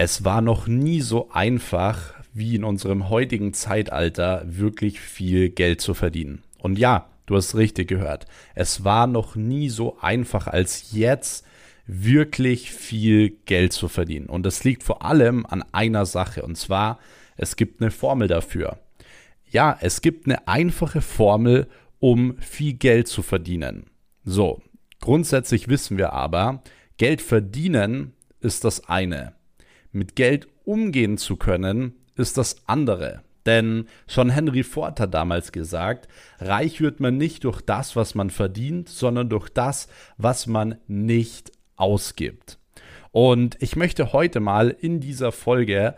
Es war noch nie so einfach, wie in unserem heutigen Zeitalter wirklich viel Geld zu verdienen. Und ja, du hast richtig gehört. Es war noch nie so einfach als jetzt wirklich viel Geld zu verdienen. Und das liegt vor allem an einer Sache. Und zwar, es gibt eine Formel dafür. Ja, es gibt eine einfache Formel, um viel Geld zu verdienen. So, grundsätzlich wissen wir aber, Geld verdienen ist das eine mit Geld umgehen zu können, ist das andere. Denn schon Henry Ford hat damals gesagt, reich wird man nicht durch das, was man verdient, sondern durch das, was man nicht ausgibt. Und ich möchte heute mal in dieser Folge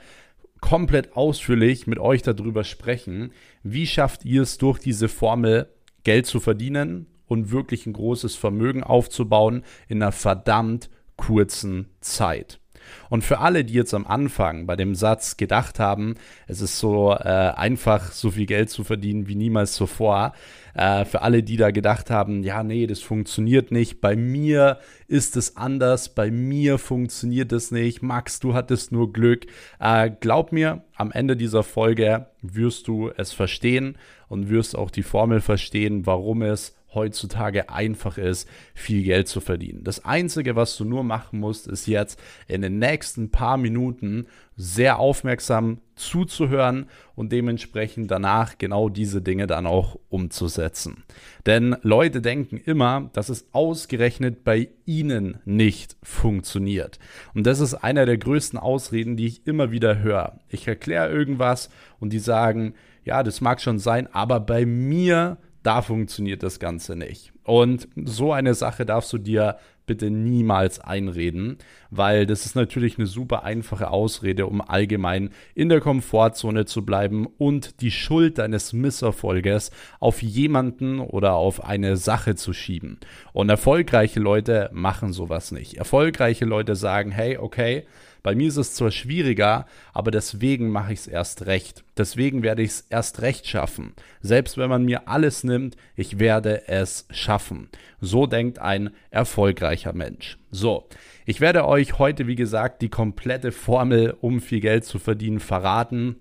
komplett ausführlich mit euch darüber sprechen, wie schafft ihr es durch diese Formel Geld zu verdienen und wirklich ein großes Vermögen aufzubauen in einer verdammt kurzen Zeit. Und für alle, die jetzt am Anfang bei dem Satz gedacht haben, es ist so äh, einfach, so viel Geld zu verdienen wie niemals zuvor, äh, für alle, die da gedacht haben, ja, nee, das funktioniert nicht, bei mir ist es anders, bei mir funktioniert es nicht, Max, du hattest nur Glück. Äh, glaub mir, am Ende dieser Folge wirst du es verstehen und wirst auch die Formel verstehen, warum es heutzutage einfach ist, viel Geld zu verdienen. Das Einzige, was du nur machen musst, ist jetzt in den nächsten paar Minuten sehr aufmerksam zuzuhören und dementsprechend danach genau diese Dinge dann auch umzusetzen. Denn Leute denken immer, dass es ausgerechnet bei ihnen nicht funktioniert. Und das ist einer der größten Ausreden, die ich immer wieder höre. Ich erkläre irgendwas und die sagen, ja, das mag schon sein, aber bei mir da funktioniert das Ganze nicht. Und so eine Sache darfst du dir bitte niemals einreden, weil das ist natürlich eine super einfache Ausrede, um allgemein in der Komfortzone zu bleiben und die Schuld deines Misserfolges auf jemanden oder auf eine Sache zu schieben. Und erfolgreiche Leute machen sowas nicht. Erfolgreiche Leute sagen, hey, okay, bei mir ist es zwar schwieriger, aber deswegen mache ich es erst recht. Deswegen werde ich es erst recht schaffen. Selbst wenn man mir alles nimmt, ich werde es schaffen. So denkt ein erfolgreicher Mensch. So, ich werde euch heute, wie gesagt, die komplette Formel, um viel Geld zu verdienen, verraten.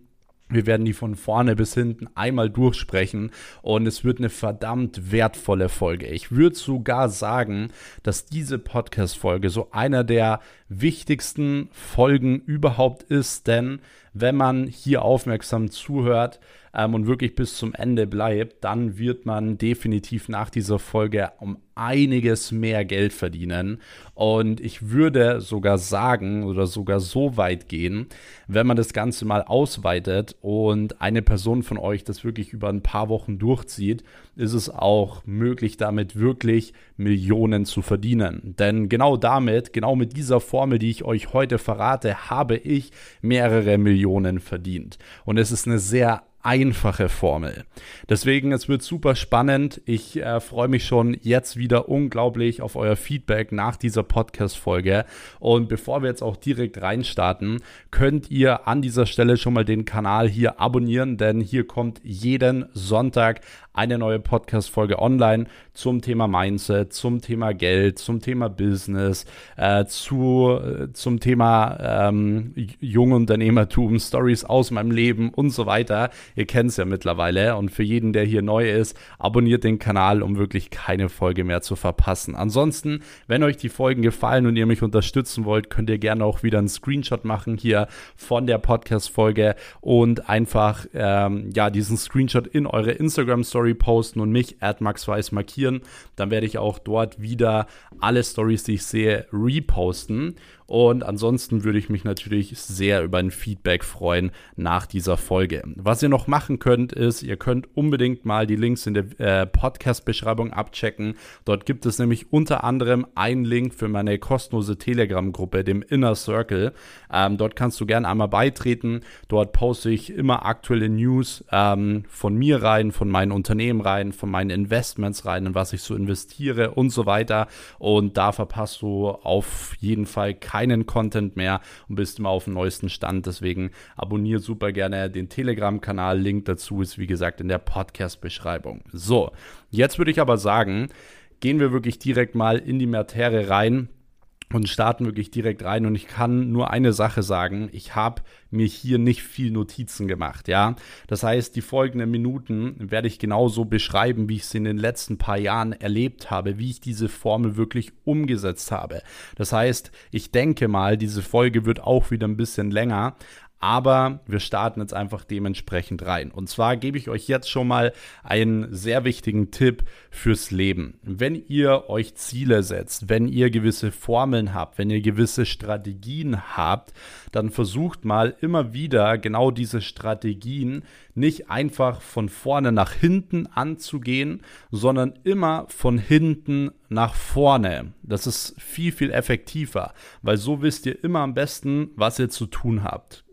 Wir werden die von vorne bis hinten einmal durchsprechen und es wird eine verdammt wertvolle Folge. Ich würde sogar sagen, dass diese Podcast-Folge so einer der wichtigsten Folgen überhaupt ist, denn wenn man hier aufmerksam zuhört, ähm, und wirklich bis zum Ende bleibt, dann wird man definitiv nach dieser Folge um einiges mehr Geld verdienen. Und ich würde sogar sagen oder sogar so weit gehen, wenn man das Ganze mal ausweitet und eine Person von euch das wirklich über ein paar Wochen durchzieht, ist es auch möglich, damit wirklich Millionen zu verdienen. Denn genau damit, genau mit dieser Formel, die ich euch heute verrate, habe ich mehrere Millionen verdient. Und es ist eine sehr einfache Formel. Deswegen, es wird super spannend. Ich äh, freue mich schon jetzt wieder unglaublich auf euer Feedback nach dieser Podcast-Folge. Und bevor wir jetzt auch direkt reinstarten, könnt ihr an dieser Stelle schon mal den Kanal hier abonnieren, denn hier kommt jeden Sonntag eine neue Podcast-Folge online zum Thema Mindset, zum Thema Geld, zum Thema Business, äh, zu, äh, zum Thema ähm, Jungunternehmertum, Stories aus meinem Leben und so weiter. Ihr kennt es ja mittlerweile. Und für jeden, der hier neu ist, abonniert den Kanal, um wirklich keine Folge mehr zu verpassen. Ansonsten, wenn euch die Folgen gefallen und ihr mich unterstützen wollt, könnt ihr gerne auch wieder einen Screenshot machen hier von der Podcast-Folge und einfach ähm, ja diesen Screenshot in eure Instagram-Story Story posten und mich, @maxweiss markieren. Dann werde ich auch dort wieder alle Stories, die ich sehe, reposten. Und ansonsten würde ich mich natürlich sehr über ein Feedback freuen nach dieser Folge. Was ihr noch machen könnt, ist, ihr könnt unbedingt mal die Links in der äh, Podcast-Beschreibung abchecken. Dort gibt es nämlich unter anderem einen Link für meine kostenlose Telegram-Gruppe, dem Inner Circle. Ähm, dort kannst du gerne einmal beitreten. Dort poste ich immer aktuelle News ähm, von mir rein, von meinen Unternehmen rein, von meinen Investments rein, in was ich so investiere und so weiter. Und da verpasst du auf jeden Fall keine keinen Content mehr und bist immer auf dem neuesten Stand. Deswegen abonniere super gerne den Telegram-Kanal. Link dazu ist wie gesagt in der Podcast-Beschreibung. So, jetzt würde ich aber sagen, gehen wir wirklich direkt mal in die Materie rein. Und starten wirklich direkt rein. Und ich kann nur eine Sache sagen, ich habe mir hier nicht viel Notizen gemacht, ja. Das heißt, die folgenden Minuten werde ich genauso beschreiben, wie ich es in den letzten paar Jahren erlebt habe, wie ich diese Formel wirklich umgesetzt habe. Das heißt, ich denke mal, diese Folge wird auch wieder ein bisschen länger, aber wir starten jetzt einfach dementsprechend rein. Und zwar gebe ich euch jetzt schon mal einen sehr wichtigen Tipp fürs Leben. Wenn ihr euch Ziele setzt, wenn ihr gewisse Formeln habt, wenn ihr gewisse Strategien habt, dann versucht mal immer wieder genau diese Strategien nicht einfach von vorne nach hinten anzugehen, sondern immer von hinten nach vorne. Das ist viel, viel effektiver, weil so wisst ihr immer am besten, was ihr zu tun habt.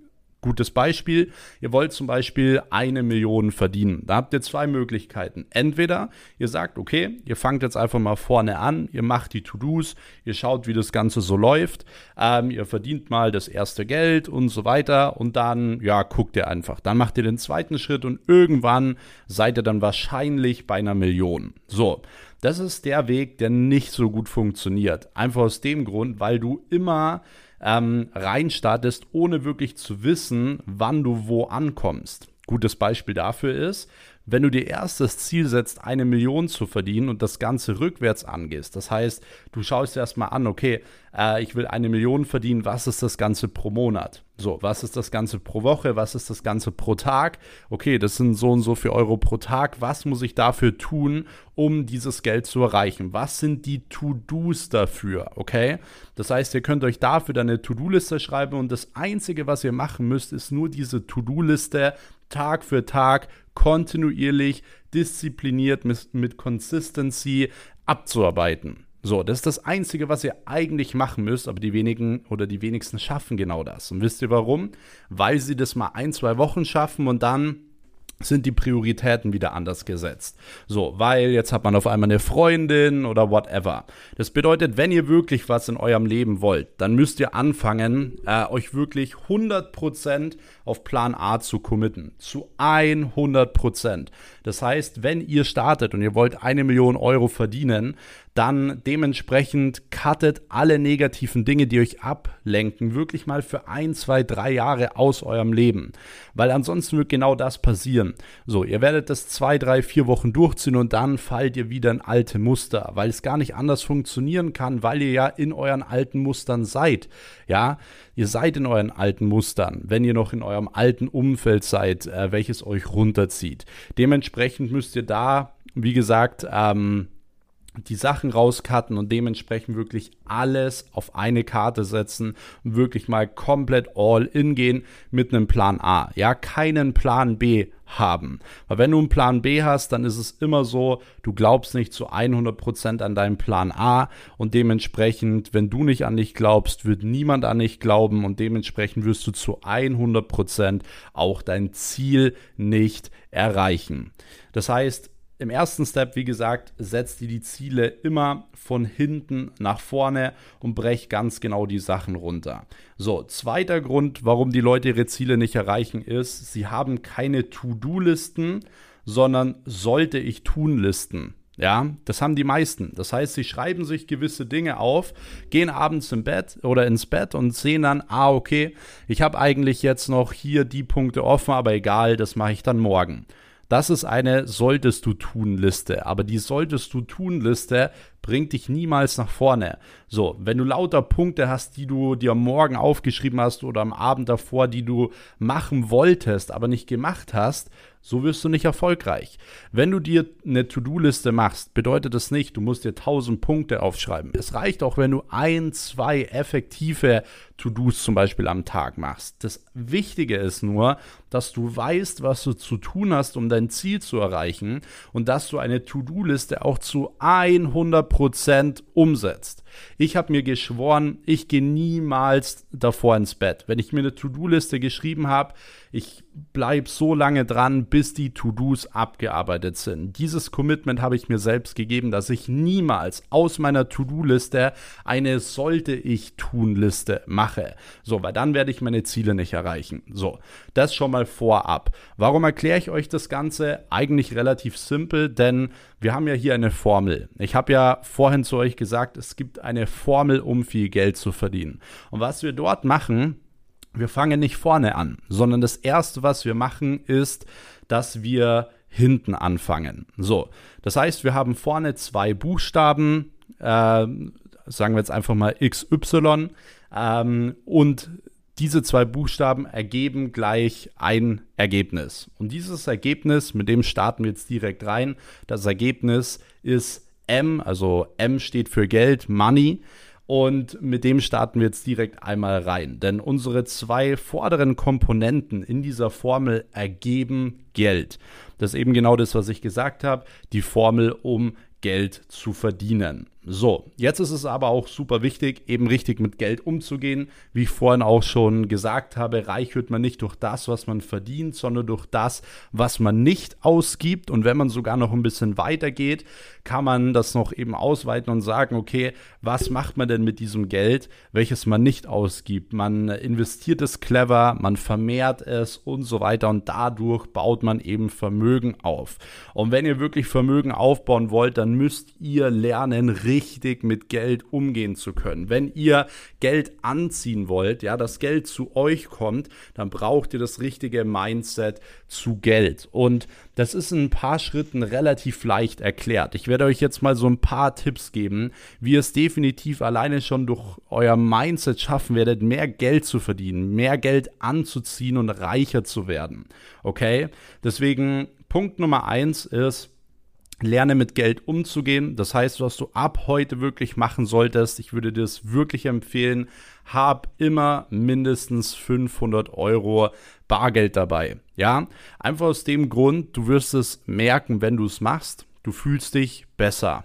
Gutes Beispiel, ihr wollt zum Beispiel eine Million verdienen. Da habt ihr zwei Möglichkeiten. Entweder ihr sagt, okay, ihr fangt jetzt einfach mal vorne an, ihr macht die To-Dos, ihr schaut, wie das Ganze so läuft, ähm, ihr verdient mal das erste Geld und so weiter und dann, ja, guckt ihr einfach. Dann macht ihr den zweiten Schritt und irgendwann seid ihr dann wahrscheinlich bei einer Million. So. Das ist der Weg, der nicht so gut funktioniert. Einfach aus dem Grund, weil du immer ähm, reinstartest, ohne wirklich zu wissen, wann du wo ankommst. Gutes Beispiel dafür ist, wenn du dir erst das Ziel setzt, eine Million zu verdienen und das Ganze rückwärts angehst, das heißt, du schaust dir erstmal an, okay, äh, ich will eine Million verdienen, was ist das Ganze pro Monat? So, was ist das Ganze pro Woche? Was ist das Ganze pro Tag? Okay, das sind so und so viel Euro pro Tag. Was muss ich dafür tun, um dieses Geld zu erreichen? Was sind die To-Dos dafür? Okay, das heißt, ihr könnt euch dafür dann eine To-Do-Liste schreiben und das Einzige, was ihr machen müsst, ist nur diese To-Do-Liste Tag für Tag kontinuierlich, diszipliniert mit, mit Consistency abzuarbeiten. So, das ist das Einzige, was ihr eigentlich machen müsst, aber die wenigen oder die wenigsten schaffen genau das. Und wisst ihr warum? Weil sie das mal ein, zwei Wochen schaffen und dann sind die Prioritäten wieder anders gesetzt. So, weil jetzt hat man auf einmal eine Freundin oder whatever. Das bedeutet, wenn ihr wirklich was in eurem Leben wollt, dann müsst ihr anfangen, äh, euch wirklich 100% auf Plan A zu committen. Zu 100%. Das heißt, wenn ihr startet und ihr wollt eine Million Euro verdienen, dann dementsprechend cuttet alle negativen Dinge, die euch ablenken, wirklich mal für ein, zwei, drei Jahre aus eurem Leben. Weil ansonsten wird genau das passieren. So, ihr werdet das zwei, drei, vier Wochen durchziehen und dann fallt ihr wieder in alte Muster, weil es gar nicht anders funktionieren kann, weil ihr ja in euren alten Mustern seid. Ja, ihr seid in euren alten Mustern, wenn ihr noch in eurem alten Umfeld seid, äh, welches euch runterzieht. Dementsprechend müsst ihr da, wie gesagt, ähm, die Sachen rauscutten und dementsprechend wirklich alles auf eine Karte setzen und wirklich mal komplett all in gehen mit einem Plan A. Ja, keinen Plan B haben. Weil wenn du einen Plan B hast, dann ist es immer so, du glaubst nicht zu 100% an deinen Plan A und dementsprechend, wenn du nicht an dich glaubst, wird niemand an dich glauben und dementsprechend wirst du zu 100% auch dein Ziel nicht erreichen. Das heißt, im ersten Step, wie gesagt, setzt ihr die Ziele immer von hinten nach vorne und brecht ganz genau die Sachen runter. So, zweiter Grund, warum die Leute ihre Ziele nicht erreichen, ist, sie haben keine To-Do-Listen, sondern sollte ich tun Listen. Ja, das haben die meisten. Das heißt, sie schreiben sich gewisse Dinge auf, gehen abends im Bett oder ins Bett und sehen dann, ah, okay, ich habe eigentlich jetzt noch hier die Punkte offen, aber egal, das mache ich dann morgen. Das ist eine Solltest du tun Liste. Aber die Solltest du tun Liste bringt dich niemals nach vorne. So, wenn du lauter Punkte hast, die du dir morgen aufgeschrieben hast oder am Abend davor, die du machen wolltest, aber nicht gemacht hast, so wirst du nicht erfolgreich. Wenn du dir eine To-Do-Liste machst, bedeutet das nicht, du musst dir 1000 Punkte aufschreiben. Es reicht auch, wenn du ein, zwei effektive To-Dos zum Beispiel am Tag machst. Das Wichtige ist nur, dass du weißt, was du zu tun hast, um dein Ziel zu erreichen und dass du eine To-Do-Liste auch zu 100 Prozent umsetzt. Ich habe mir geschworen, ich gehe niemals davor ins Bett. Wenn ich mir eine To-Do-Liste geschrieben habe, ich bleibe so lange dran, bis die To-Dos abgearbeitet sind. Dieses Commitment habe ich mir selbst gegeben, dass ich niemals aus meiner To-Do-Liste eine sollte ich tun Liste mache. So, weil dann werde ich meine Ziele nicht erreichen. So, das schon mal vorab. Warum erkläre ich euch das Ganze? Eigentlich relativ simpel, denn wir haben ja hier eine Formel. Ich habe ja vorhin zu euch gesagt, es gibt eine Formel, um viel Geld zu verdienen. Und was wir dort machen, wir fangen nicht vorne an, sondern das Erste, was wir machen, ist, dass wir hinten anfangen. So, das heißt, wir haben vorne zwei Buchstaben, äh, sagen wir jetzt einfach mal XY, ähm, und diese zwei Buchstaben ergeben gleich ein Ergebnis. Und dieses Ergebnis, mit dem starten wir jetzt direkt rein. Das Ergebnis ist M, also M steht für Geld, Money. Und mit dem starten wir jetzt direkt einmal rein. Denn unsere zwei vorderen Komponenten in dieser Formel ergeben Geld. Das ist eben genau das, was ich gesagt habe. Die Formel, um Geld zu verdienen. So, jetzt ist es aber auch super wichtig, eben richtig mit Geld umzugehen. Wie ich vorhin auch schon gesagt habe, reich wird man nicht durch das, was man verdient, sondern durch das, was man nicht ausgibt. Und wenn man sogar noch ein bisschen weiter geht, kann man das noch eben ausweiten und sagen, okay, was macht man denn mit diesem Geld, welches man nicht ausgibt? Man investiert es clever, man vermehrt es und so weiter und dadurch baut man eben Vermögen auf. Und wenn ihr wirklich Vermögen aufbauen wollt, dann müsst ihr lernen, richtig mit Geld umgehen zu können. Wenn ihr Geld anziehen wollt, ja, das Geld zu euch kommt, dann braucht ihr das richtige Mindset zu Geld. Und das ist in ein paar Schritten relativ leicht erklärt. Ich werde euch jetzt mal so ein paar Tipps geben, wie ihr es definitiv alleine schon durch euer Mindset schaffen werdet, mehr Geld zu verdienen, mehr Geld anzuziehen und reicher zu werden. Okay? Deswegen Punkt Nummer eins ist, Lerne mit Geld umzugehen. Das heißt, was du ab heute wirklich machen solltest, ich würde dir das wirklich empfehlen, hab immer mindestens 500 Euro Bargeld dabei. Ja, einfach aus dem Grund, du wirst es merken, wenn du es machst. Du fühlst dich besser.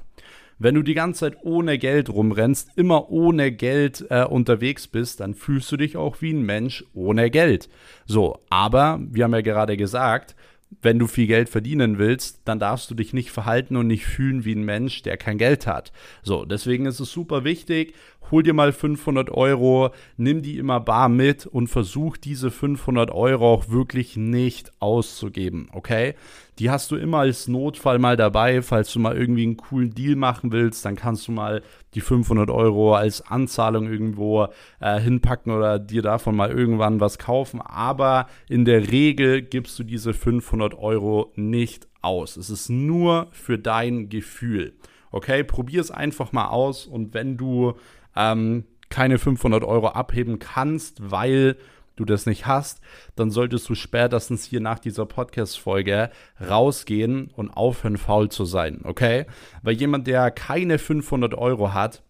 Wenn du die ganze Zeit ohne Geld rumrennst, immer ohne Geld äh, unterwegs bist, dann fühlst du dich auch wie ein Mensch ohne Geld. So, aber wir haben ja gerade gesagt, wenn du viel Geld verdienen willst, dann darfst du dich nicht verhalten und nicht fühlen wie ein Mensch, der kein Geld hat. So, deswegen ist es super wichtig, hol dir mal 500 Euro, nimm die immer bar mit und versuch diese 500 Euro auch wirklich nicht auszugeben, okay? Die hast du immer als Notfall mal dabei, falls du mal irgendwie einen coolen Deal machen willst, dann kannst du mal die 500 Euro als Anzahlung irgendwo äh, hinpacken oder dir davon mal irgendwann was kaufen. Aber in der Regel gibst du diese 500 Euro nicht aus. Es ist nur für dein Gefühl. Okay, probier es einfach mal aus und wenn du ähm, keine 500 Euro abheben kannst, weil du das nicht hast, dann solltest du spätestens hier nach dieser Podcast-Folge rausgehen und aufhören, faul zu sein, okay? Weil jemand, der keine 500 Euro hat,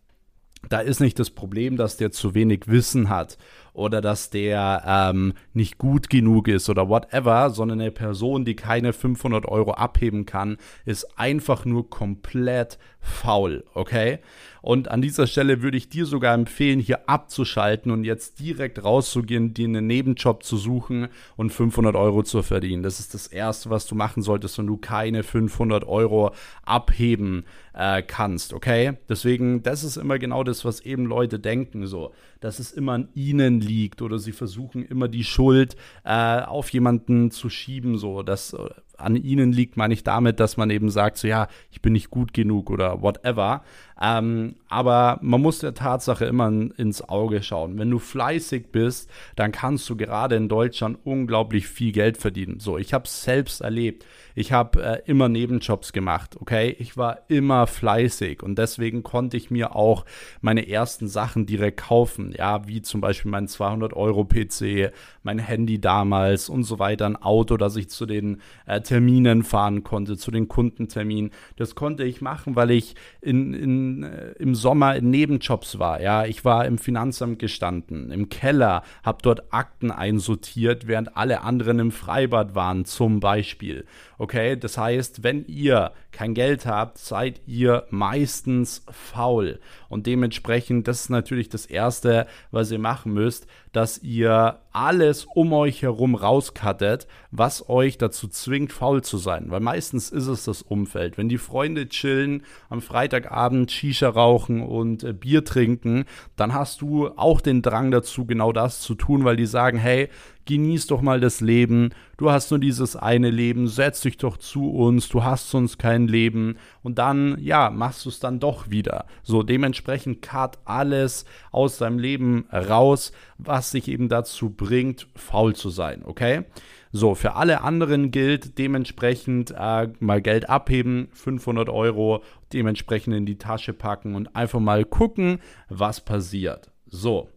da ist nicht das Problem, dass der zu wenig Wissen hat oder dass der ähm, nicht gut genug ist oder whatever, sondern eine Person, die keine 500 Euro abheben kann, ist einfach nur komplett faul, okay? Und an dieser Stelle würde ich dir sogar empfehlen, hier abzuschalten und jetzt direkt rauszugehen, dir einen Nebenjob zu suchen und 500 Euro zu verdienen. Das ist das Erste, was du machen solltest, wenn du keine 500 Euro abheben äh, kannst, okay? Deswegen, das ist immer genau das, was eben Leute denken, so, dass es immer an ihnen liegt oder sie versuchen immer die Schuld äh, auf jemanden zu schieben, so, dass äh, an ihnen liegt, meine ich damit, dass man eben sagt, so ja, ich bin nicht gut genug oder whatever. Ähm, aber man muss der Tatsache immer ins Auge schauen. Wenn du fleißig bist, dann kannst du gerade in Deutschland unglaublich viel Geld verdienen. So, ich habe es selbst erlebt. Ich habe äh, immer Nebenjobs gemacht, okay? Ich war immer fleißig und deswegen konnte ich mir auch meine ersten Sachen direkt kaufen. Ja, wie zum Beispiel mein 200 Euro PC, mein Handy damals und so weiter, ein Auto, das ich zu den äh, Terminen fahren konnte, zu den Kundenterminen. Das konnte ich machen, weil ich in, in, äh, im Sommer in Nebenjobs war. Ja, ich war im Finanzamt gestanden, im Keller, habe dort Akten einsortiert, während alle anderen im Freibad waren, zum Beispiel. Okay, das heißt, wenn ihr kein Geld habt, seid ihr meistens faul. Und dementsprechend, das ist natürlich das Erste, was ihr machen müsst, dass ihr alles um euch herum rauskattet, was euch dazu zwingt, faul zu sein. Weil meistens ist es das Umfeld. Wenn die Freunde chillen, am Freitagabend Shisha rauchen und äh, Bier trinken, dann hast du auch den Drang dazu, genau das zu tun, weil die sagen, hey, genieß doch mal das Leben, du hast nur dieses eine Leben, setz dich doch zu uns, du hast sonst kein Leben und dann, ja, machst du es dann doch wieder. So, dementsprechend cut alles aus deinem Leben raus, was dich eben dazu bringt, faul zu sein, okay? So, für alle anderen gilt dementsprechend äh, mal Geld abheben, 500 Euro, dementsprechend in die Tasche packen und einfach mal gucken, was passiert. So,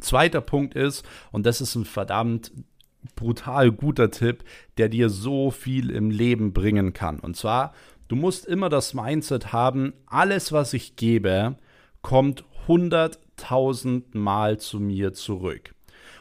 zweiter Punkt ist, und das ist ein verdammt brutal guter Tipp, der dir so viel im Leben bringen kann. Und zwar, du musst immer das Mindset haben, alles, was ich gebe, kommt 100.000 Mal zu mir zurück.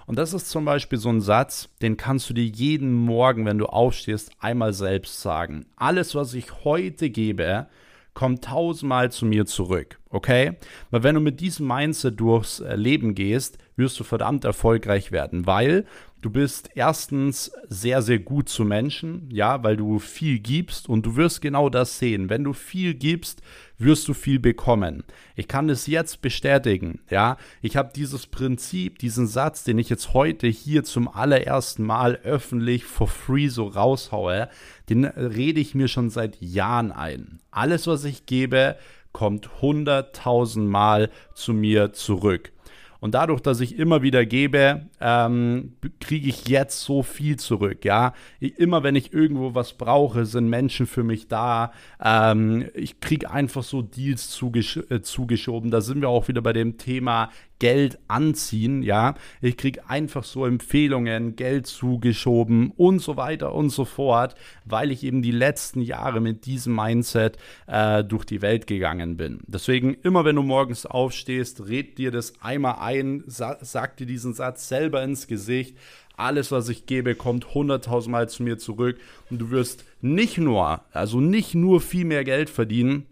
Und das ist zum Beispiel so ein Satz, den kannst du dir jeden Morgen, wenn du aufstehst, einmal selbst sagen. Alles, was ich heute gebe, kommt tausendmal zu mir zurück, okay? Weil wenn du mit diesem Mindset durchs äh, Leben gehst, wirst du verdammt erfolgreich werden, weil Du bist erstens sehr, sehr gut zu Menschen, ja, weil du viel gibst und du wirst genau das sehen. Wenn du viel gibst, wirst du viel bekommen. Ich kann es jetzt bestätigen, ja. Ich habe dieses Prinzip, diesen Satz, den ich jetzt heute hier zum allerersten Mal öffentlich for free so raushaue, den rede ich mir schon seit Jahren ein. Alles, was ich gebe, kommt hunderttausend Mal zu mir zurück. Und dadurch, dass ich immer wieder gebe, ähm, kriege ich jetzt so viel zurück. Ja, ich, immer wenn ich irgendwo was brauche, sind Menschen für mich da. Ähm, ich kriege einfach so Deals zugesch äh, zugeschoben. Da sind wir auch wieder bei dem Thema Geld anziehen, ja. Ich kriege einfach so Empfehlungen, Geld zugeschoben und so weiter und so fort, weil ich eben die letzten Jahre mit diesem Mindset äh, durch die Welt gegangen bin. Deswegen, immer wenn du morgens aufstehst, red dir das einmal ein, sa sag dir diesen Satz selber ins Gesicht. Alles, was ich gebe, kommt hunderttausendmal zu mir zurück und du wirst nicht nur, also nicht nur viel mehr Geld verdienen,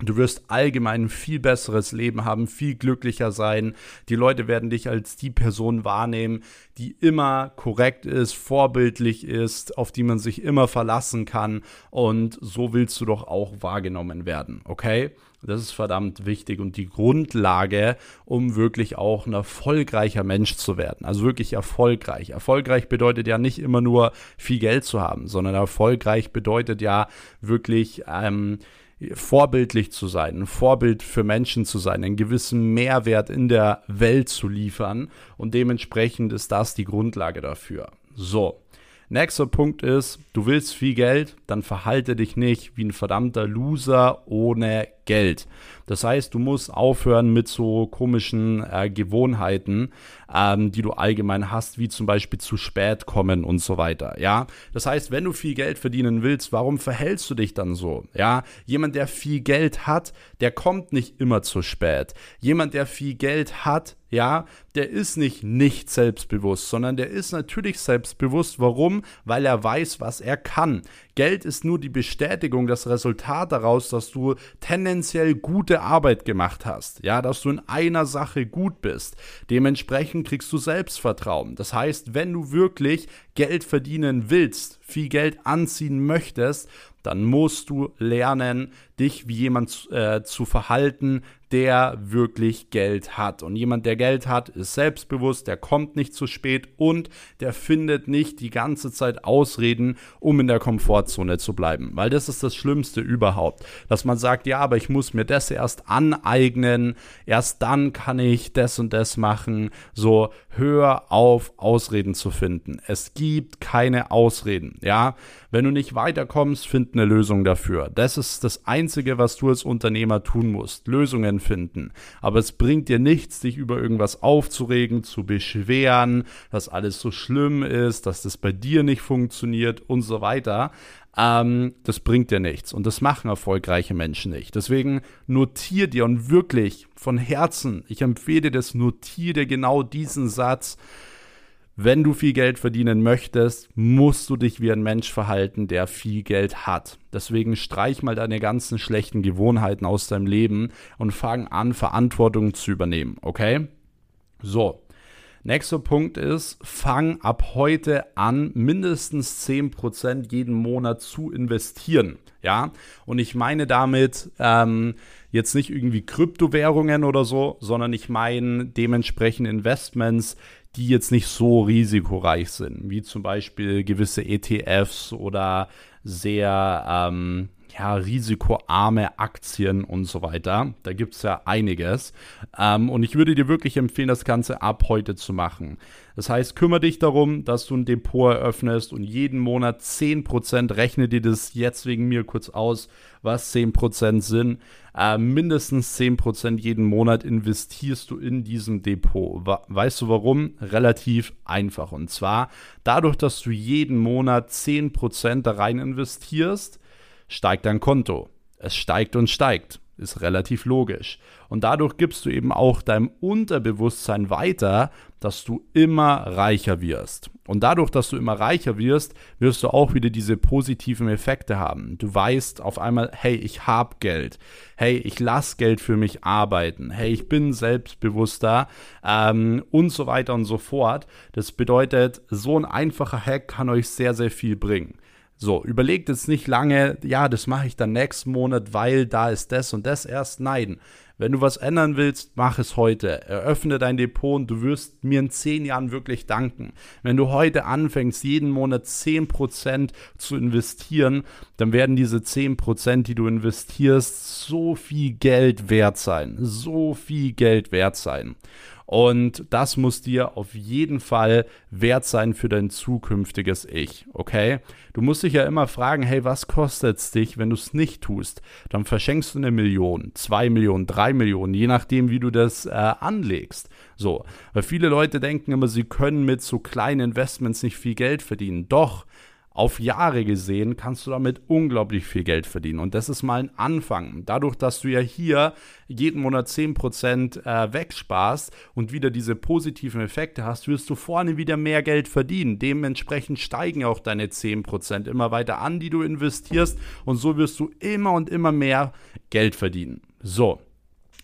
Du wirst allgemein ein viel besseres Leben haben, viel glücklicher sein. Die Leute werden dich als die Person wahrnehmen, die immer korrekt ist, vorbildlich ist, auf die man sich immer verlassen kann. Und so willst du doch auch wahrgenommen werden, okay? Das ist verdammt wichtig und die Grundlage, um wirklich auch ein erfolgreicher Mensch zu werden. Also wirklich erfolgreich. Erfolgreich bedeutet ja nicht immer nur viel Geld zu haben, sondern erfolgreich bedeutet ja wirklich ähm, vorbildlich zu sein, ein Vorbild für Menschen zu sein, einen gewissen Mehrwert in der Welt zu liefern und dementsprechend ist das die Grundlage dafür. So. Nächster Punkt ist, du willst viel Geld, dann verhalte dich nicht wie ein verdammter Loser ohne Geld. Das heißt, du musst aufhören mit so komischen äh, Gewohnheiten, ähm, die du allgemein hast, wie zum Beispiel zu spät kommen und so weiter. Ja, das heißt, wenn du viel Geld verdienen willst, warum verhältst du dich dann so? Ja, jemand, der viel Geld hat, der kommt nicht immer zu spät. Jemand, der viel Geld hat, ja, der ist nicht nicht selbstbewusst, sondern der ist natürlich selbstbewusst. Warum? Weil er weiß, was er kann. Geld ist nur die Bestätigung, das Resultat daraus, dass du tendenziell gute Arbeit gemacht hast. Ja, dass du in einer Sache gut bist. Dementsprechend kriegst du Selbstvertrauen. Das heißt, wenn du wirklich Geld verdienen willst, viel Geld anziehen möchtest, dann musst du lernen, dich wie jemand äh, zu verhalten, der wirklich Geld hat. Und jemand, der Geld hat, ist selbstbewusst, der kommt nicht zu spät und der findet nicht die ganze Zeit Ausreden, um in der Komfortzone zu bleiben. Weil das ist das Schlimmste überhaupt. Dass man sagt, ja, aber ich muss mir das erst aneignen, erst dann kann ich das und das machen. So, hör auf, Ausreden zu finden. Es gibt keine Ausreden, ja. Wenn du nicht weiterkommst, find eine Lösung dafür. Das ist das Einzige, was du als Unternehmer tun musst. Lösungen finden. Aber es bringt dir nichts, dich über irgendwas aufzuregen, zu beschweren, dass alles so schlimm ist, dass das bei dir nicht funktioniert und so weiter. Ähm, das bringt dir nichts und das machen erfolgreiche Menschen nicht. Deswegen notier dir und wirklich von Herzen, ich empfehle dir das, notier dir genau diesen Satz wenn du viel Geld verdienen möchtest, musst du dich wie ein Mensch verhalten, der viel Geld hat. Deswegen streich mal deine ganzen schlechten Gewohnheiten aus deinem Leben und fang an, Verantwortung zu übernehmen, okay? So. Nächster Punkt ist, fang ab heute an, mindestens 10% jeden Monat zu investieren. Ja, und ich meine damit ähm, jetzt nicht irgendwie Kryptowährungen oder so, sondern ich meine dementsprechend Investments, die jetzt nicht so risikoreich sind, wie zum Beispiel gewisse ETFs oder sehr ähm, ja, risikoarme Aktien und so weiter. Da gibt es ja einiges. Ähm, und ich würde dir wirklich empfehlen, das Ganze ab heute zu machen. Das heißt, kümmere dich darum, dass du ein Depot eröffnest und jeden Monat 10%, rechne dir das jetzt wegen mir kurz aus, was 10% sind. Äh, mindestens 10% jeden Monat investierst du in diesem Depot. Weißt du warum? Relativ einfach. Und zwar dadurch, dass du jeden Monat 10% da rein investierst, steigt dein Konto. Es steigt und steigt. Ist relativ logisch. Und dadurch gibst du eben auch deinem Unterbewusstsein weiter, dass du immer reicher wirst. Und dadurch, dass du immer reicher wirst, wirst du auch wieder diese positiven Effekte haben. Du weißt auf einmal, hey, ich habe Geld. Hey, ich lasse Geld für mich arbeiten. Hey, ich bin selbstbewusster ähm, und so weiter und so fort. Das bedeutet, so ein einfacher Hack kann euch sehr, sehr viel bringen. So, überlegt jetzt nicht lange, ja, das mache ich dann nächsten Monat, weil da ist das und das erst. Nein, wenn du was ändern willst, mach es heute. Eröffne dein Depot und du wirst mir in zehn Jahren wirklich danken. Wenn du heute anfängst, jeden Monat 10% zu investieren, dann werden diese 10%, die du investierst, so viel Geld wert sein. So viel Geld wert sein. Und das muss dir auf jeden Fall wert sein für dein zukünftiges Ich, okay? Du musst dich ja immer fragen, hey, was kostet es dich, wenn du es nicht tust? Dann verschenkst du eine Million, zwei Millionen, drei Millionen, je nachdem, wie du das äh, anlegst. So, weil viele Leute denken immer, sie können mit so kleinen Investments nicht viel Geld verdienen. Doch, auf Jahre gesehen kannst du damit unglaublich viel Geld verdienen. Und das ist mal ein Anfang. Dadurch, dass du ja hier jeden Monat 10% äh, wegsparst und wieder diese positiven Effekte hast, wirst du vorne wieder mehr Geld verdienen. Dementsprechend steigen auch deine 10% immer weiter an, die du investierst. Und so wirst du immer und immer mehr Geld verdienen. So,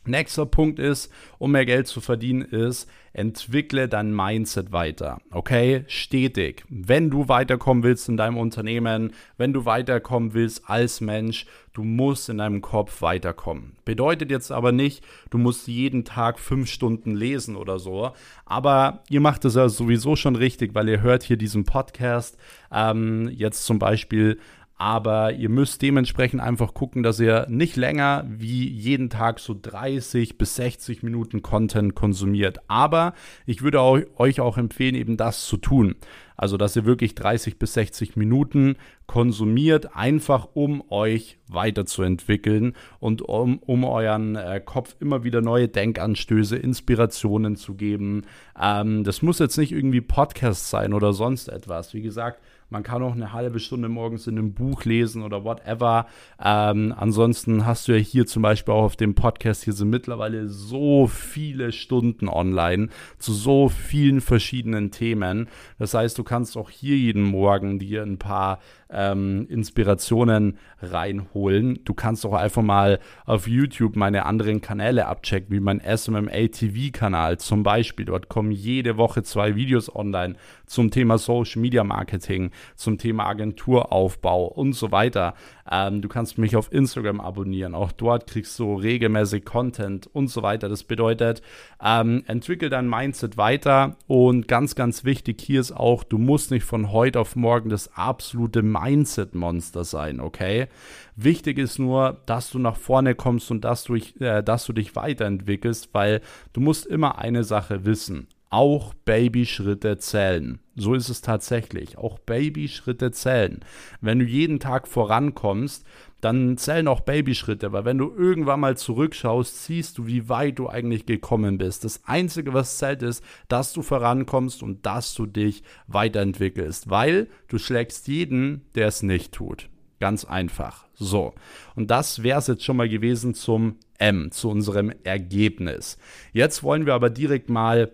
Nächster Punkt ist, um mehr Geld zu verdienen, ist, entwickle dein Mindset weiter. Okay? Stetig. Wenn du weiterkommen willst in deinem Unternehmen, wenn du weiterkommen willst als Mensch, du musst in deinem Kopf weiterkommen. Bedeutet jetzt aber nicht, du musst jeden Tag fünf Stunden lesen oder so. Aber ihr macht es ja sowieso schon richtig, weil ihr hört hier diesen Podcast. Ähm, jetzt zum Beispiel aber ihr müsst dementsprechend einfach gucken, dass ihr nicht länger wie jeden Tag so 30 bis 60 Minuten Content konsumiert. Aber ich würde euch auch empfehlen, eben das zu tun. Also, dass ihr wirklich 30 bis 60 Minuten konsumiert, einfach um euch weiterzuentwickeln und um, um euren äh, Kopf immer wieder neue Denkanstöße, Inspirationen zu geben. Ähm, das muss jetzt nicht irgendwie Podcast sein oder sonst etwas. Wie gesagt, man kann auch eine halbe Stunde morgens in einem Buch lesen oder whatever. Ähm, ansonsten hast du ja hier zum Beispiel auch auf dem Podcast, hier sind mittlerweile so viele Stunden online zu so vielen verschiedenen Themen. Das heißt, du kannst auch hier jeden Morgen dir ein paar ähm, Inspirationen reinholen. Du kannst auch einfach mal auf YouTube meine anderen Kanäle abchecken, wie mein SMMA TV-Kanal zum Beispiel. Dort kommen jede Woche zwei Videos online zum Thema Social Media Marketing, zum Thema Agenturaufbau und so weiter. Ähm, du kannst mich auf Instagram abonnieren. Auch dort kriegst du regelmäßig Content und so weiter. Das bedeutet, ähm, entwickel dein Mindset weiter und ganz, ganz wichtig hier ist auch, du musst nicht von heute auf morgen das absolute Mindset-Monster sein, okay? Wichtig ist nur, dass du nach vorne kommst und dass du, äh, dass du dich weiterentwickelst, weil du musst immer eine Sache wissen auch Babyschritte zählen. So ist es tatsächlich. Auch Babyschritte zählen. Wenn du jeden Tag vorankommst, dann zählen auch Babyschritte, weil wenn du irgendwann mal zurückschaust, siehst du, wie weit du eigentlich gekommen bist. Das Einzige, was zählt, ist, dass du vorankommst und dass du dich weiterentwickelst, weil du schlägst jeden, der es nicht tut. Ganz einfach. So. Und das wäre es jetzt schon mal gewesen zum M, zu unserem Ergebnis. Jetzt wollen wir aber direkt mal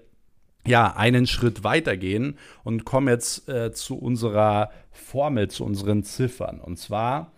ja, einen Schritt weitergehen und kommen jetzt äh, zu unserer Formel, zu unseren Ziffern. Und zwar,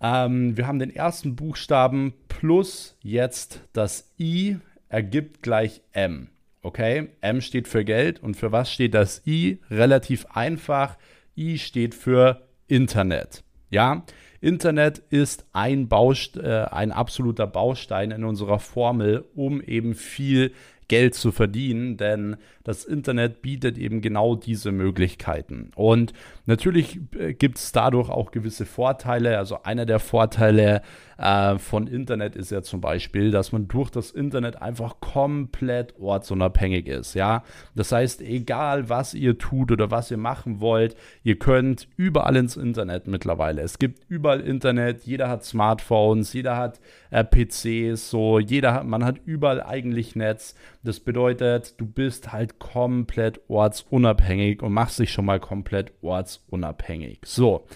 ähm, wir haben den ersten Buchstaben plus jetzt das I ergibt gleich M. Okay, M steht für Geld und für was steht das I? Relativ einfach. I steht für Internet. Ja, Internet ist ein, Baust äh, ein absoluter Baustein in unserer Formel, um eben viel Geld zu verdienen, denn das Internet bietet eben genau diese Möglichkeiten. Und natürlich äh, gibt es dadurch auch gewisse Vorteile. Also einer der Vorteile äh, von Internet ist ja zum Beispiel, dass man durch das Internet einfach komplett ortsunabhängig ist. Ja, das heißt, egal was ihr tut oder was ihr machen wollt, ihr könnt überall ins Internet mittlerweile. Es gibt überall Internet. Jeder hat Smartphones, jeder hat äh, PCs, so jeder hat, man hat überall eigentlich Netz. Das bedeutet, du bist halt komplett ortsunabhängig und machst dich schon mal komplett ortsunabhängig. So.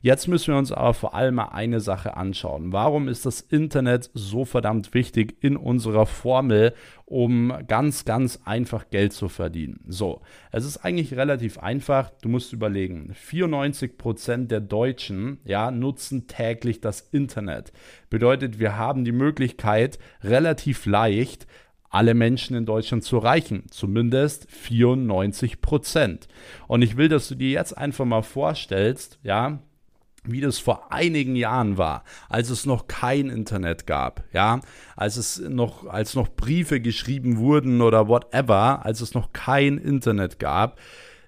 Jetzt müssen wir uns aber vor allem mal eine Sache anschauen. Warum ist das Internet so verdammt wichtig in unserer Formel, um ganz, ganz einfach Geld zu verdienen? So, es ist eigentlich relativ einfach. Du musst überlegen, 94% der Deutschen ja, nutzen täglich das Internet. Bedeutet, wir haben die Möglichkeit, relativ leicht alle Menschen in Deutschland zu erreichen. Zumindest 94 Prozent. Und ich will, dass du dir jetzt einfach mal vorstellst, ja, wie das vor einigen Jahren war, als es noch kein Internet gab, ja, als es noch, als noch Briefe geschrieben wurden oder whatever, als es noch kein Internet gab.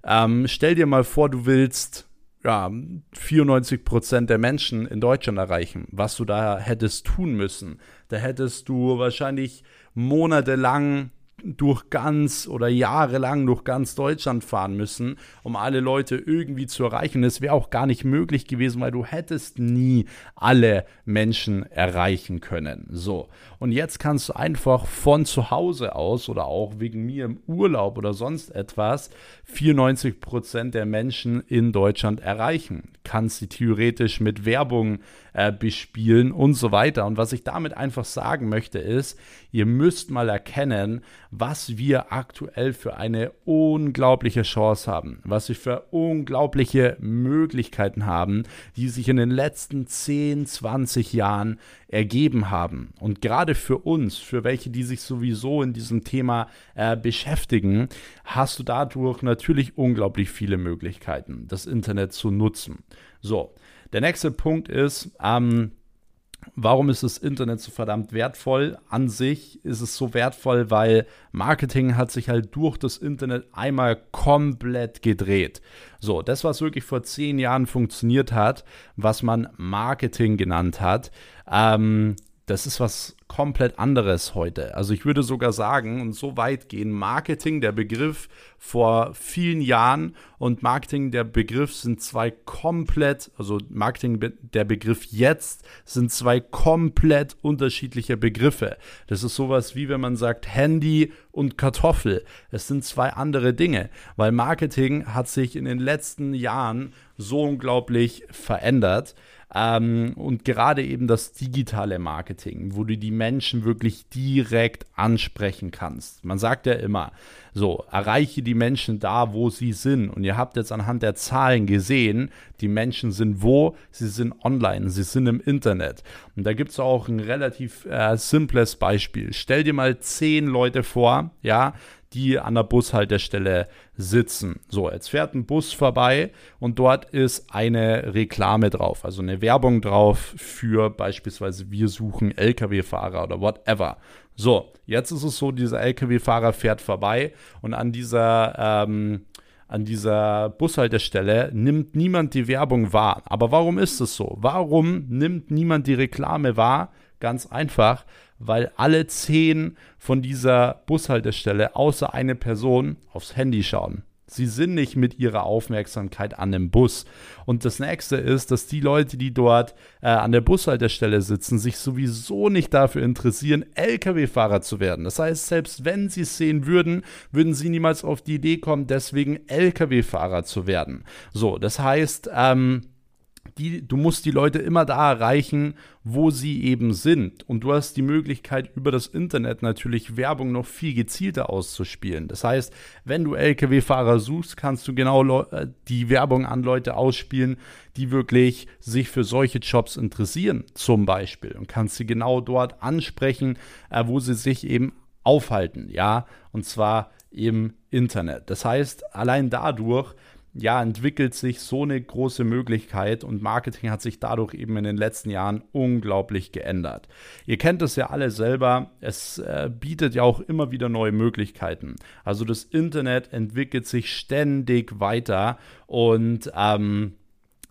Ähm, stell dir mal vor, du willst ja, 94 Prozent der Menschen in Deutschland erreichen, was du da hättest tun müssen. Da hättest du wahrscheinlich monatelang durch ganz oder jahrelang durch ganz Deutschland fahren müssen, um alle Leute irgendwie zu erreichen. Es wäre auch gar nicht möglich gewesen, weil du hättest nie alle Menschen erreichen können. So. Und jetzt kannst du einfach von zu Hause aus oder auch wegen mir im Urlaub oder sonst etwas 94 Prozent der Menschen in Deutschland erreichen. Kannst sie theoretisch mit Werbung äh, bespielen und so weiter. Und was ich damit einfach sagen möchte ist, ihr müsst mal erkennen, was wir aktuell für eine unglaubliche Chance haben, was wir für unglaubliche Möglichkeiten haben, die sich in den letzten 10, 20 Jahren ergeben haben. Und gerade für uns, für welche, die sich sowieso in diesem Thema äh, beschäftigen, hast du dadurch natürlich unglaublich viele Möglichkeiten, das Internet zu nutzen. So, der nächste Punkt ist, ähm, Warum ist das Internet so verdammt wertvoll? An sich ist es so wertvoll, weil Marketing hat sich halt durch das Internet einmal komplett gedreht. So, das, was wirklich vor zehn Jahren funktioniert hat, was man Marketing genannt hat, ähm, das ist was komplett anderes heute. Also ich würde sogar sagen und so weit gehen, Marketing, der Begriff vor vielen Jahren und Marketing, der Begriff sind zwei komplett, also Marketing, der Begriff jetzt sind zwei komplett unterschiedliche Begriffe. Das ist sowas wie wenn man sagt Handy und Kartoffel. Es sind zwei andere Dinge, weil Marketing hat sich in den letzten Jahren so unglaublich verändert. Ähm, und gerade eben das digitale Marketing, wo du die Menschen wirklich direkt ansprechen kannst. Man sagt ja immer, so, erreiche die Menschen da, wo sie sind. Und ihr habt jetzt anhand der Zahlen gesehen, die Menschen sind wo? Sie sind online, sie sind im Internet. Und da gibt es auch ein relativ äh, simples Beispiel. Stell dir mal zehn Leute vor, ja, die an der Bushaltestelle sitzen. So, jetzt fährt ein Bus vorbei und dort ist eine Reklame drauf, also eine Werbung drauf für beispielsweise wir suchen Lkw-Fahrer oder whatever. So, jetzt ist es so, dieser Lkw-Fahrer fährt vorbei und an dieser ähm, an dieser Bushaltestelle nimmt niemand die Werbung wahr. Aber warum ist es so? Warum nimmt niemand die Reklame wahr? Ganz einfach, weil alle zehn von dieser Bushaltestelle außer eine Person aufs Handy schauen. Sie sind nicht mit ihrer Aufmerksamkeit an dem Bus. Und das nächste ist, dass die Leute, die dort äh, an der Bushaltestelle sitzen, sich sowieso nicht dafür interessieren, Lkw-Fahrer zu werden. Das heißt, selbst wenn sie es sehen würden, würden sie niemals auf die Idee kommen, deswegen Lkw-Fahrer zu werden. So, das heißt, ähm, die, du musst die Leute immer da erreichen, wo sie eben sind. Und du hast die Möglichkeit, über das Internet natürlich Werbung noch viel gezielter auszuspielen. Das heißt, wenn du Lkw-Fahrer suchst, kannst du genau äh, die Werbung an Leute ausspielen, die wirklich sich für solche Jobs interessieren, zum Beispiel. Und kannst sie genau dort ansprechen, äh, wo sie sich eben aufhalten. Ja, und zwar im Internet. Das heißt, allein dadurch ja, entwickelt sich so eine große Möglichkeit und Marketing hat sich dadurch eben in den letzten Jahren unglaublich geändert. Ihr kennt es ja alle selber, es äh, bietet ja auch immer wieder neue Möglichkeiten. Also das Internet entwickelt sich ständig weiter und ähm,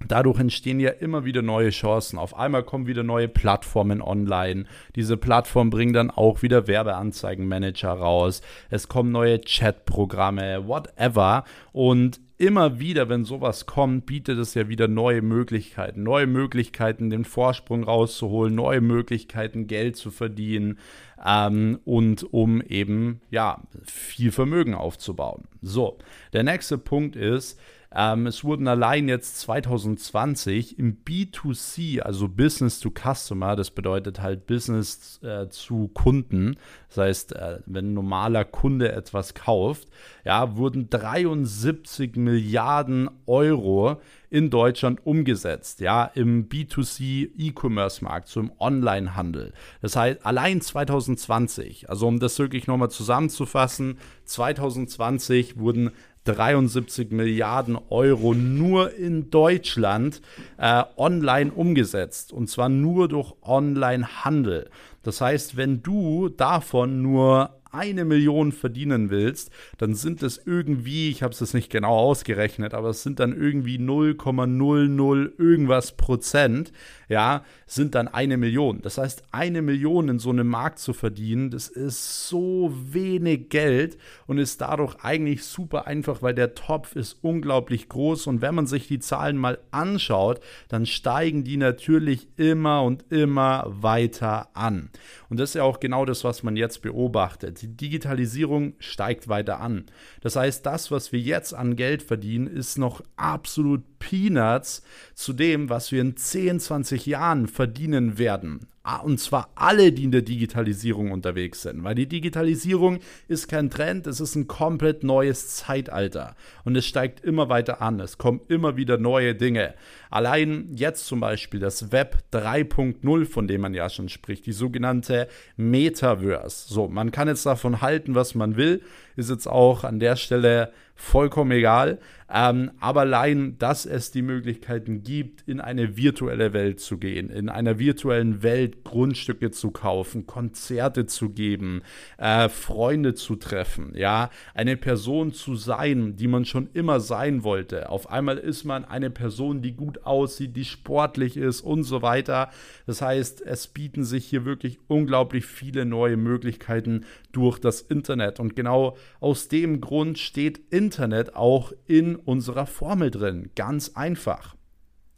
Dadurch entstehen ja immer wieder neue Chancen. Auf einmal kommen wieder neue Plattformen online. Diese Plattformen bringen dann auch wieder Werbeanzeigenmanager raus. Es kommen neue Chatprogramme, whatever. Und immer wieder, wenn sowas kommt, bietet es ja wieder neue Möglichkeiten. Neue Möglichkeiten, den Vorsprung rauszuholen, neue Möglichkeiten, Geld zu verdienen ähm, und um eben, ja, viel Vermögen aufzubauen. So, der nächste Punkt ist, ähm, es wurden allein jetzt 2020 im B2C, also Business to Customer, das bedeutet halt Business äh, zu Kunden, das heißt, äh, wenn ein normaler Kunde etwas kauft, ja, wurden 73 Milliarden Euro in Deutschland umgesetzt, ja, im B2C E-Commerce-Markt, so im Online-Handel. Das heißt, allein 2020, also um das wirklich nochmal zusammenzufassen, 2020 wurden 73 Milliarden Euro nur in Deutschland äh, online umgesetzt. Und zwar nur durch Online-Handel. Das heißt, wenn du davon nur eine Million verdienen willst, dann sind es irgendwie, ich habe es jetzt nicht genau ausgerechnet, aber es sind dann irgendwie 0,00 irgendwas Prozent, ja, sind dann eine Million. Das heißt, eine Million in so einem Markt zu verdienen, das ist so wenig Geld und ist dadurch eigentlich super einfach, weil der Topf ist unglaublich groß und wenn man sich die Zahlen mal anschaut, dann steigen die natürlich immer und immer weiter an. Und das ist ja auch genau das, was man jetzt beobachtet. Die Digitalisierung steigt weiter an. Das heißt, das, was wir jetzt an Geld verdienen, ist noch absolut Peanuts zu dem, was wir in 10, 20 Jahren verdienen werden. Ah, und zwar alle, die in der Digitalisierung unterwegs sind. Weil die Digitalisierung ist kein Trend, es ist ein komplett neues Zeitalter. Und es steigt immer weiter an. Es kommen immer wieder neue Dinge. Allein jetzt zum Beispiel das Web 3.0, von dem man ja schon spricht, die sogenannte Metaverse. So, man kann jetzt davon halten, was man will. Ist jetzt auch an der Stelle vollkommen egal. Ähm, aber allein, dass es die Möglichkeiten gibt, in eine virtuelle Welt zu gehen, in einer virtuellen Welt Grundstücke zu kaufen, Konzerte zu geben, äh, Freunde zu treffen, ja, eine Person zu sein, die man schon immer sein wollte. Auf einmal ist man eine Person, die gut aussieht, die sportlich ist und so weiter. Das heißt, es bieten sich hier wirklich unglaublich viele neue Möglichkeiten durch das Internet. Und genau aus dem Grund steht Internet auch in unserer Formel drin. Ganz einfach.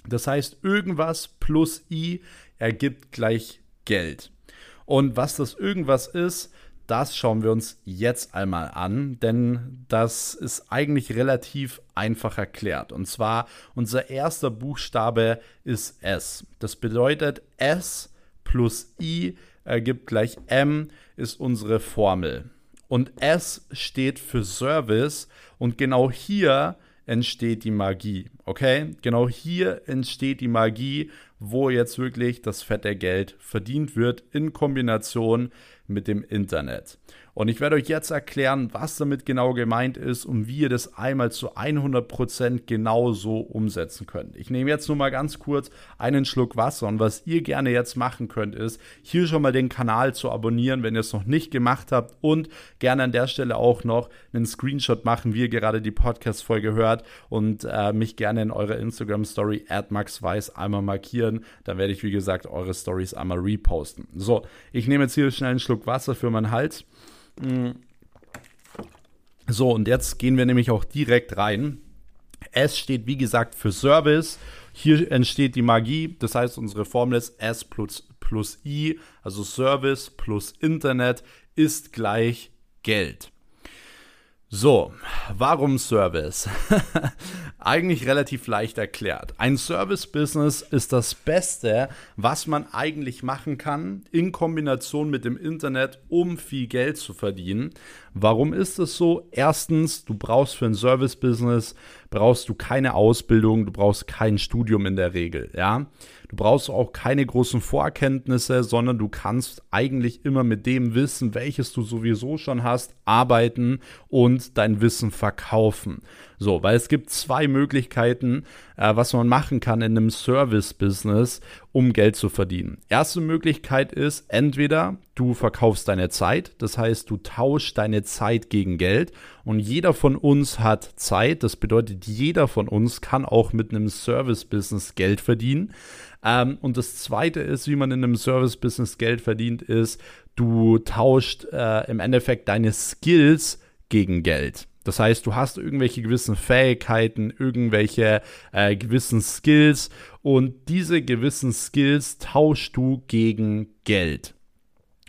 Das heißt, irgendwas plus i ergibt gleich Geld. Und was das irgendwas ist, das schauen wir uns jetzt einmal an, denn das ist eigentlich relativ einfach erklärt. Und zwar unser erster Buchstabe ist S. Das bedeutet S plus I ergibt gleich M ist unsere Formel. Und S steht für Service und genau hier entsteht die Magie. Okay? Genau hier entsteht die Magie, wo jetzt wirklich das fette Geld verdient wird in Kombination mit dem Internet. Und ich werde euch jetzt erklären, was damit genau gemeint ist und wie ihr das einmal zu 100% genau so umsetzen könnt. Ich nehme jetzt nur mal ganz kurz einen Schluck Wasser und was ihr gerne jetzt machen könnt, ist hier schon mal den Kanal zu abonnieren, wenn ihr es noch nicht gemacht habt und gerne an der Stelle auch noch einen Screenshot machen, wie ihr gerade die Podcast-Folge hört und äh, mich gerne in eurer Instagram-Story maxweiss einmal markieren. Dann werde ich, wie gesagt, eure Stories einmal reposten. So, ich nehme jetzt hier schnell einen Schluck Wasser für meinen Hals. Mm. So, und jetzt gehen wir nämlich auch direkt rein. S steht, wie gesagt, für Service. Hier entsteht die Magie. Das heißt, unsere Formel ist S plus, plus I, also Service plus Internet ist gleich Geld. So, warum Service? eigentlich relativ leicht erklärt. Ein Service-Business ist das Beste, was man eigentlich machen kann in Kombination mit dem Internet, um viel Geld zu verdienen. Warum ist es so? Erstens, du brauchst für ein Service-Business brauchst du keine Ausbildung, du brauchst kein Studium in der Regel, ja. Du brauchst auch keine großen Vorkenntnisse, sondern du kannst eigentlich immer mit dem Wissen, welches du sowieso schon hast, arbeiten und dein Wissen verkaufen. So, weil es gibt zwei Möglichkeiten, äh, was man machen kann in einem Service-Business, um Geld zu verdienen. Erste Möglichkeit ist, entweder du verkaufst deine Zeit, das heißt, du tauschst deine Zeit gegen Geld und jeder von uns hat Zeit, das bedeutet, jeder von uns kann auch mit einem Service-Business Geld verdienen. Ähm, und das zweite ist, wie man in einem Service-Business Geld verdient, ist, du tauscht äh, im Endeffekt deine Skills gegen Geld. Das heißt, du hast irgendwelche gewissen Fähigkeiten, irgendwelche äh, gewissen Skills und diese gewissen Skills tauschst du gegen Geld.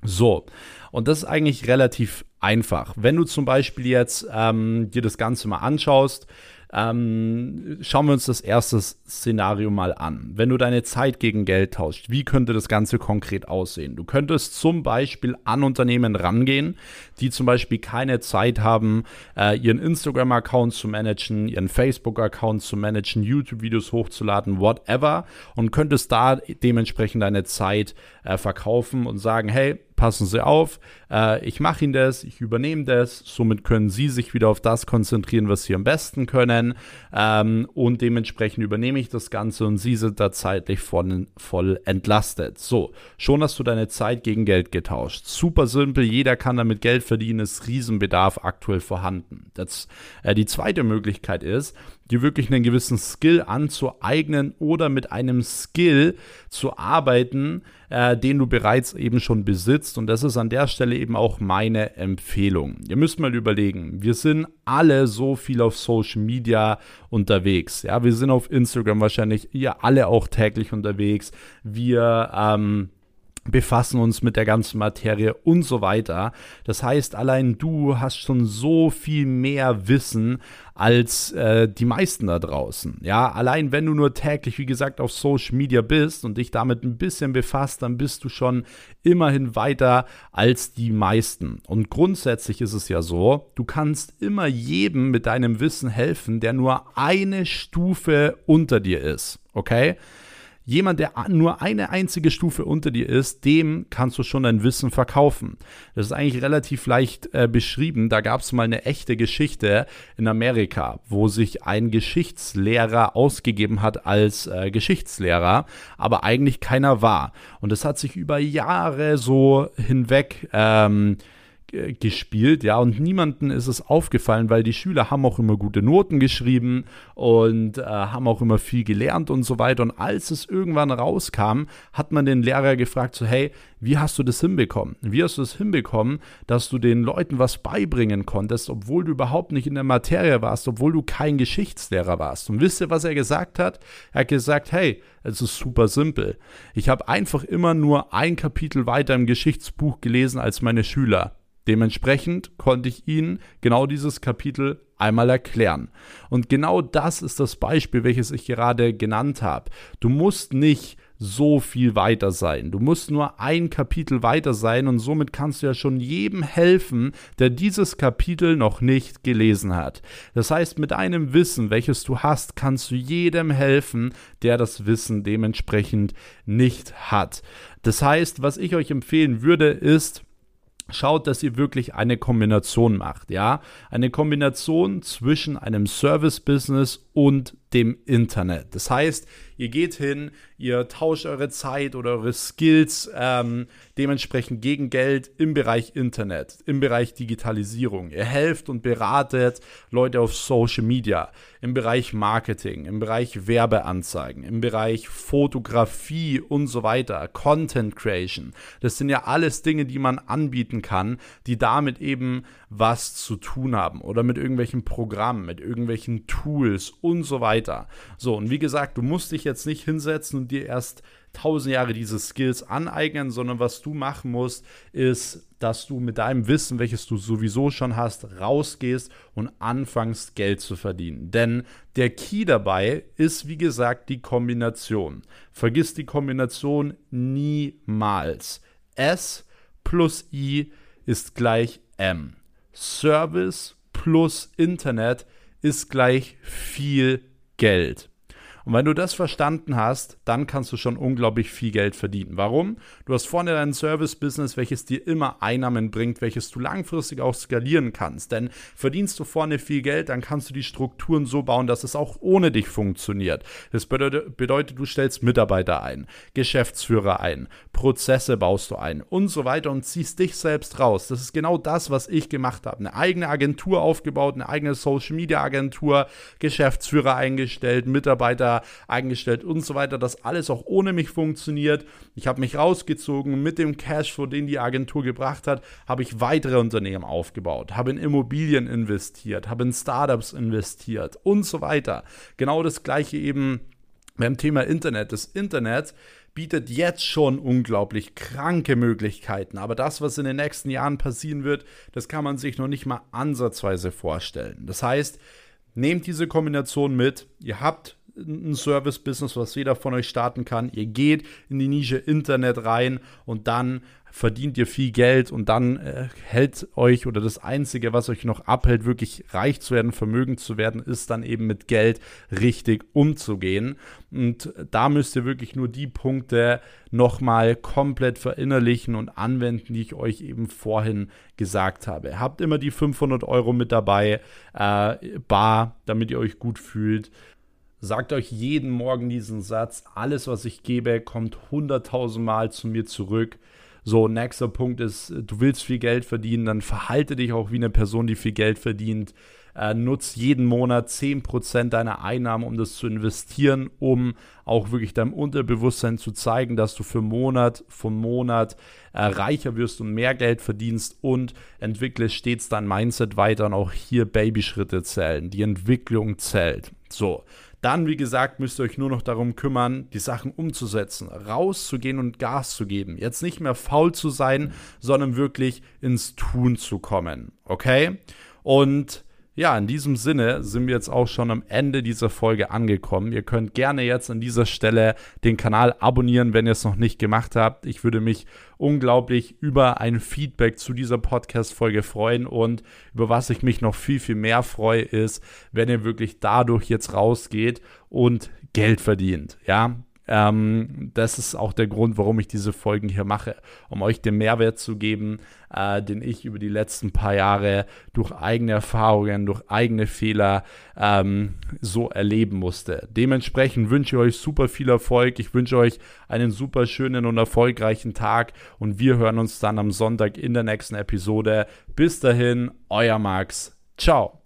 So, und das ist eigentlich relativ einfach. Wenn du zum Beispiel jetzt ähm, dir das Ganze mal anschaust, ähm, schauen wir uns das erste Szenario mal an. Wenn du deine Zeit gegen Geld tauscht, wie könnte das Ganze konkret aussehen? Du könntest zum Beispiel an Unternehmen rangehen, die zum Beispiel keine Zeit haben, äh, ihren Instagram-Account zu managen, ihren Facebook-Account zu managen, YouTube-Videos hochzuladen, whatever, und könntest da dementsprechend deine Zeit äh, verkaufen und sagen, hey, passen Sie auf, äh, ich mache Ihnen das, ich übernehme das, somit können Sie sich wieder auf das konzentrieren, was Sie am besten können ähm, und dementsprechend übernehme ich das Ganze und Sie sind da zeitlich voll, voll entlastet. So, schon hast du deine Zeit gegen Geld getauscht. Super simpel, jeder kann damit Geld verdienen, ist Riesenbedarf aktuell vorhanden. Das, äh, die zweite Möglichkeit ist, dir wirklich einen gewissen Skill anzueignen oder mit einem Skill zu arbeiten, äh, den du bereits eben schon besitzt. Und das ist an der Stelle eben auch meine Empfehlung. Ihr müsst mal überlegen, wir sind alle so viel auf Social Media unterwegs. Ja, wir sind auf Instagram wahrscheinlich, ihr alle auch täglich unterwegs. Wir, ähm, befassen uns mit der ganzen Materie und so weiter. Das heißt, allein du hast schon so viel mehr Wissen als äh, die meisten da draußen. Ja, allein wenn du nur täglich, wie gesagt, auf Social Media bist und dich damit ein bisschen befasst, dann bist du schon immerhin weiter als die meisten. Und grundsätzlich ist es ja so, du kannst immer jedem mit deinem Wissen helfen, der nur eine Stufe unter dir ist. Okay? Jemand, der nur eine einzige Stufe unter dir ist, dem kannst du schon dein Wissen verkaufen. Das ist eigentlich relativ leicht äh, beschrieben. Da gab es mal eine echte Geschichte in Amerika, wo sich ein Geschichtslehrer ausgegeben hat als äh, Geschichtslehrer, aber eigentlich keiner war. Und es hat sich über Jahre so hinweg ähm, gespielt, ja, und niemanden ist es aufgefallen, weil die Schüler haben auch immer gute Noten geschrieben und äh, haben auch immer viel gelernt und so weiter. Und als es irgendwann rauskam, hat man den Lehrer gefragt, so, hey, wie hast du das hinbekommen? Wie hast du das hinbekommen, dass du den Leuten was beibringen konntest, obwohl du überhaupt nicht in der Materie warst, obwohl du kein Geschichtslehrer warst? Und wisst ihr, was er gesagt hat? Er hat gesagt, hey, es ist super simpel. Ich habe einfach immer nur ein Kapitel weiter im Geschichtsbuch gelesen als meine Schüler. Dementsprechend konnte ich Ihnen genau dieses Kapitel einmal erklären. Und genau das ist das Beispiel, welches ich gerade genannt habe. Du musst nicht so viel weiter sein. Du musst nur ein Kapitel weiter sein und somit kannst du ja schon jedem helfen, der dieses Kapitel noch nicht gelesen hat. Das heißt, mit einem Wissen, welches du hast, kannst du jedem helfen, der das Wissen dementsprechend nicht hat. Das heißt, was ich euch empfehlen würde, ist, schaut, dass ihr wirklich eine Kombination macht, ja? Eine Kombination zwischen einem Service-Business und dem Internet. Das heißt, ihr geht hin, ihr tauscht eure Zeit oder eure Skills ähm, dementsprechend gegen Geld im Bereich Internet, im Bereich Digitalisierung. Ihr helft und beratet Leute auf Social Media, im Bereich Marketing, im Bereich Werbeanzeigen, im Bereich Fotografie und so weiter, Content Creation. Das sind ja alles Dinge, die man anbieten kann, die damit eben was zu tun haben oder mit irgendwelchen Programmen, mit irgendwelchen Tools und so weiter. So, und wie gesagt, du musst dich jetzt nicht hinsetzen und dir erst tausend Jahre diese Skills aneignen, sondern was du machen musst, ist, dass du mit deinem Wissen, welches du sowieso schon hast, rausgehst und anfängst Geld zu verdienen. Denn der Key dabei ist, wie gesagt, die Kombination. Vergiss die Kombination niemals. S plus I ist gleich M. Service plus Internet ist gleich viel Geld. Und wenn du das verstanden hast, dann kannst du schon unglaublich viel Geld verdienen. Warum? Du hast vorne dein Service-Business, welches dir immer Einnahmen bringt, welches du langfristig auch skalieren kannst. Denn verdienst du vorne viel Geld, dann kannst du die Strukturen so bauen, dass es auch ohne dich funktioniert. Das bedeutet, du stellst Mitarbeiter ein, Geschäftsführer ein, Prozesse baust du ein und so weiter und ziehst dich selbst raus. Das ist genau das, was ich gemacht habe. Eine eigene Agentur aufgebaut, eine eigene Social-Media-Agentur, Geschäftsführer eingestellt, Mitarbeiter eingestellt und so weiter, dass alles auch ohne mich funktioniert. Ich habe mich rausgezogen mit dem Cashflow, den die Agentur gebracht hat, habe ich weitere Unternehmen aufgebaut, habe in Immobilien investiert, habe in Startups investiert und so weiter. Genau das gleiche eben beim Thema Internet. Das Internet bietet jetzt schon unglaublich kranke Möglichkeiten. Aber das, was in den nächsten Jahren passieren wird, das kann man sich noch nicht mal ansatzweise vorstellen. Das heißt, nehmt diese Kombination mit. Ihr habt ein Service-Business, was jeder von euch starten kann. Ihr geht in die Nische Internet rein und dann verdient ihr viel Geld und dann äh, hält euch oder das Einzige, was euch noch abhält, wirklich reich zu werden, vermögend zu werden, ist dann eben mit Geld richtig umzugehen. Und da müsst ihr wirklich nur die Punkte nochmal komplett verinnerlichen und anwenden, die ich euch eben vorhin gesagt habe. Habt immer die 500 Euro mit dabei, äh, bar, damit ihr euch gut fühlt. Sagt euch jeden Morgen diesen Satz, alles, was ich gebe, kommt 100.000 Mal zu mir zurück. So, nächster Punkt ist, du willst viel Geld verdienen, dann verhalte dich auch wie eine Person, die viel Geld verdient. Äh, nutz jeden Monat 10% deiner Einnahmen, um das zu investieren, um auch wirklich deinem Unterbewusstsein zu zeigen, dass du für Monat von Monat äh, reicher wirst und mehr Geld verdienst und entwickle stets dein Mindset weiter und auch hier Babyschritte zählen. Die Entwicklung zählt. So, dann, wie gesagt, müsst ihr euch nur noch darum kümmern, die Sachen umzusetzen, rauszugehen und Gas zu geben. Jetzt nicht mehr faul zu sein, sondern wirklich ins Tun zu kommen. Okay? Und ja, in diesem Sinne sind wir jetzt auch schon am Ende dieser Folge angekommen. Ihr könnt gerne jetzt an dieser Stelle den Kanal abonnieren, wenn ihr es noch nicht gemacht habt. Ich würde mich unglaublich über ein Feedback zu dieser Podcast-Folge freuen und über was ich mich noch viel, viel mehr freue, ist, wenn ihr wirklich dadurch jetzt rausgeht und Geld verdient. Ja, ähm, das ist auch der Grund, warum ich diese Folgen hier mache, um euch den Mehrwert zu geben, äh, den ich über die letzten paar Jahre durch eigene Erfahrungen, durch eigene Fehler ähm, so erleben musste. Dementsprechend wünsche ich euch super viel Erfolg. Ich wünsche euch einen super schönen und erfolgreichen Tag und wir hören uns dann am Sonntag in der nächsten Episode. Bis dahin, euer Max. Ciao.